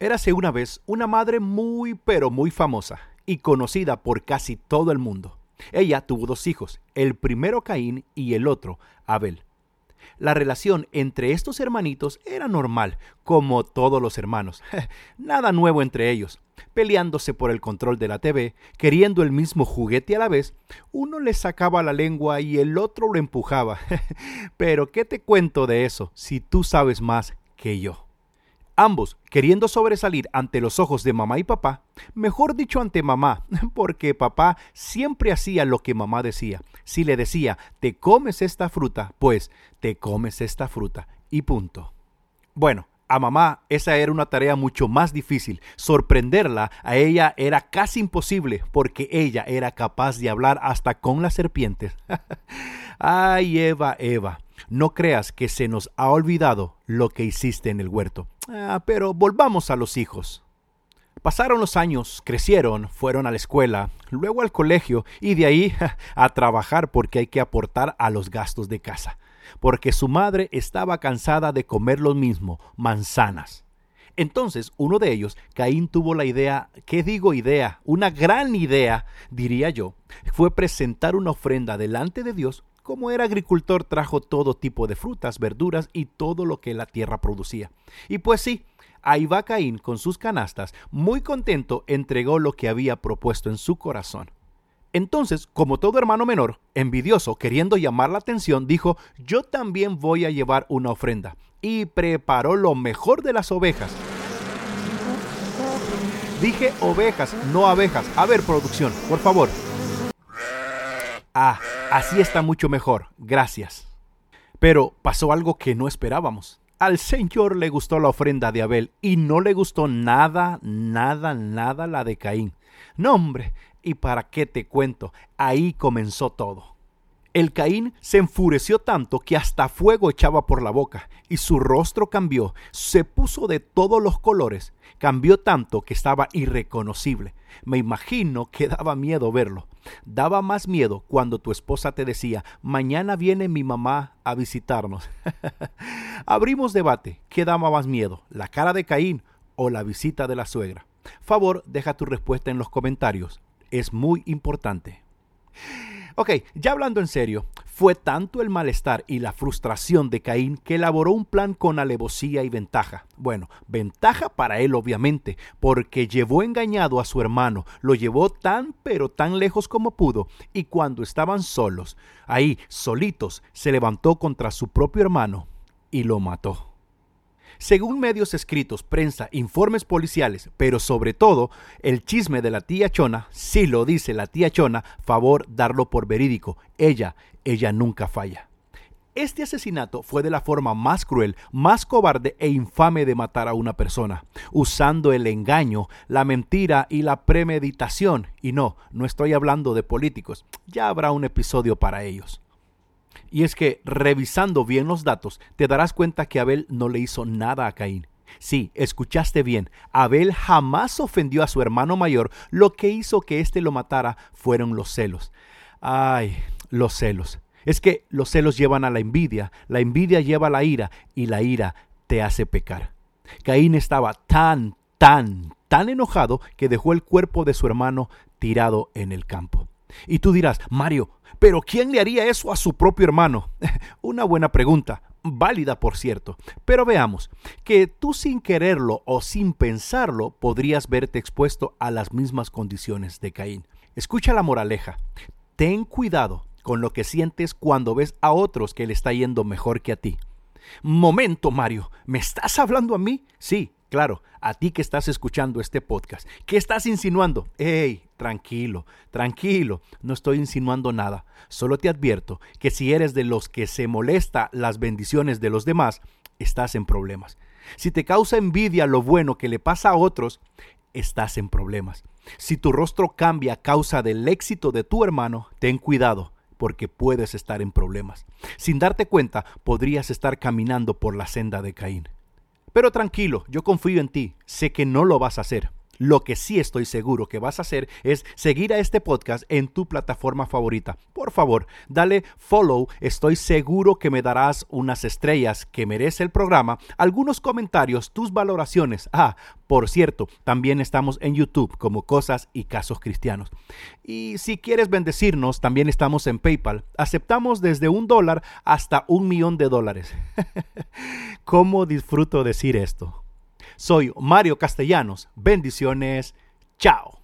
Érase una vez una madre muy pero muy famosa y conocida por casi todo el mundo. Ella tuvo dos hijos, el primero Caín y el otro Abel. La relación entre estos hermanitos era normal, como todos los hermanos. Nada nuevo entre ellos. Peleándose por el control de la TV, queriendo el mismo juguete a la vez, uno le sacaba la lengua y el otro lo empujaba. Pero ¿qué te cuento de eso si tú sabes más que yo? Ambos queriendo sobresalir ante los ojos de mamá y papá, mejor dicho ante mamá, porque papá siempre hacía lo que mamá decía. Si le decía, te comes esta fruta, pues te comes esta fruta y punto. Bueno, a mamá esa era una tarea mucho más difícil. Sorprenderla a ella era casi imposible porque ella era capaz de hablar hasta con las serpientes. Ay, Eva, Eva, no creas que se nos ha olvidado lo que hiciste en el huerto. Ah, pero volvamos a los hijos. Pasaron los años, crecieron, fueron a la escuela, luego al colegio y de ahí a trabajar porque hay que aportar a los gastos de casa, porque su madre estaba cansada de comer lo mismo, manzanas. Entonces uno de ellos, Caín, tuvo la idea, ¿qué digo idea? Una gran idea, diría yo, fue presentar una ofrenda delante de Dios como era agricultor, trajo todo tipo de frutas, verduras y todo lo que la tierra producía. Y pues sí, ahí va Caín con sus canastas, muy contento, entregó lo que había propuesto en su corazón. Entonces, como todo hermano menor, envidioso, queriendo llamar la atención, dijo, yo también voy a llevar una ofrenda. Y preparó lo mejor de las ovejas. Dije ovejas, no abejas. A ver, producción, por favor. Ah, así está mucho mejor, gracias. Pero pasó algo que no esperábamos. Al Señor le gustó la ofrenda de Abel y no le gustó nada, nada, nada la de Caín. No, hombre, ¿y para qué te cuento? Ahí comenzó todo. El Caín se enfureció tanto que hasta fuego echaba por la boca, y su rostro cambió, se puso de todos los colores, cambió tanto que estaba irreconocible. Me imagino que daba miedo verlo. Daba más miedo cuando tu esposa te decía, mañana viene mi mamá a visitarnos. Abrimos debate. ¿Qué daba más miedo? ¿La cara de Caín o la visita de la suegra? Favor, deja tu respuesta en los comentarios. Es muy importante. Ok, ya hablando en serio, fue tanto el malestar y la frustración de Caín que elaboró un plan con alevosía y ventaja. Bueno, ventaja para él obviamente, porque llevó engañado a su hermano, lo llevó tan pero tan lejos como pudo, y cuando estaban solos, ahí, solitos, se levantó contra su propio hermano y lo mató. Según medios escritos, prensa, informes policiales, pero sobre todo el chisme de la tía Chona, si lo dice la tía Chona, favor darlo por verídico. Ella, ella nunca falla. Este asesinato fue de la forma más cruel, más cobarde e infame de matar a una persona, usando el engaño, la mentira y la premeditación. Y no, no estoy hablando de políticos, ya habrá un episodio para ellos. Y es que, revisando bien los datos, te darás cuenta que Abel no le hizo nada a Caín. Sí, escuchaste bien, Abel jamás ofendió a su hermano mayor, lo que hizo que éste lo matara fueron los celos. Ay, los celos. Es que los celos llevan a la envidia, la envidia lleva a la ira, y la ira te hace pecar. Caín estaba tan, tan, tan enojado que dejó el cuerpo de su hermano tirado en el campo. Y tú dirás, Mario, pero ¿quién le haría eso a su propio hermano? Una buena pregunta, válida por cierto. Pero veamos, que tú sin quererlo o sin pensarlo podrías verte expuesto a las mismas condiciones de Caín. Escucha la moraleja. Ten cuidado con lo que sientes cuando ves a otros que le está yendo mejor que a ti. Momento, Mario, ¿me estás hablando a mí? Sí, claro, a ti que estás escuchando este podcast. ¿Qué estás insinuando? ¡Ey! Tranquilo, tranquilo, no estoy insinuando nada. Solo te advierto que si eres de los que se molesta las bendiciones de los demás, estás en problemas. Si te causa envidia lo bueno que le pasa a otros, estás en problemas. Si tu rostro cambia a causa del éxito de tu hermano, ten cuidado, porque puedes estar en problemas. Sin darte cuenta, podrías estar caminando por la senda de Caín. Pero tranquilo, yo confío en ti, sé que no lo vas a hacer. Lo que sí estoy seguro que vas a hacer es seguir a este podcast en tu plataforma favorita. Por favor, dale follow. Estoy seguro que me darás unas estrellas que merece el programa, algunos comentarios, tus valoraciones. Ah, por cierto, también estamos en YouTube como Cosas y Casos Cristianos. Y si quieres bendecirnos, también estamos en PayPal. Aceptamos desde un dólar hasta un millón de dólares. ¿Cómo disfruto decir esto? Soy Mario Castellanos. Bendiciones. Chao.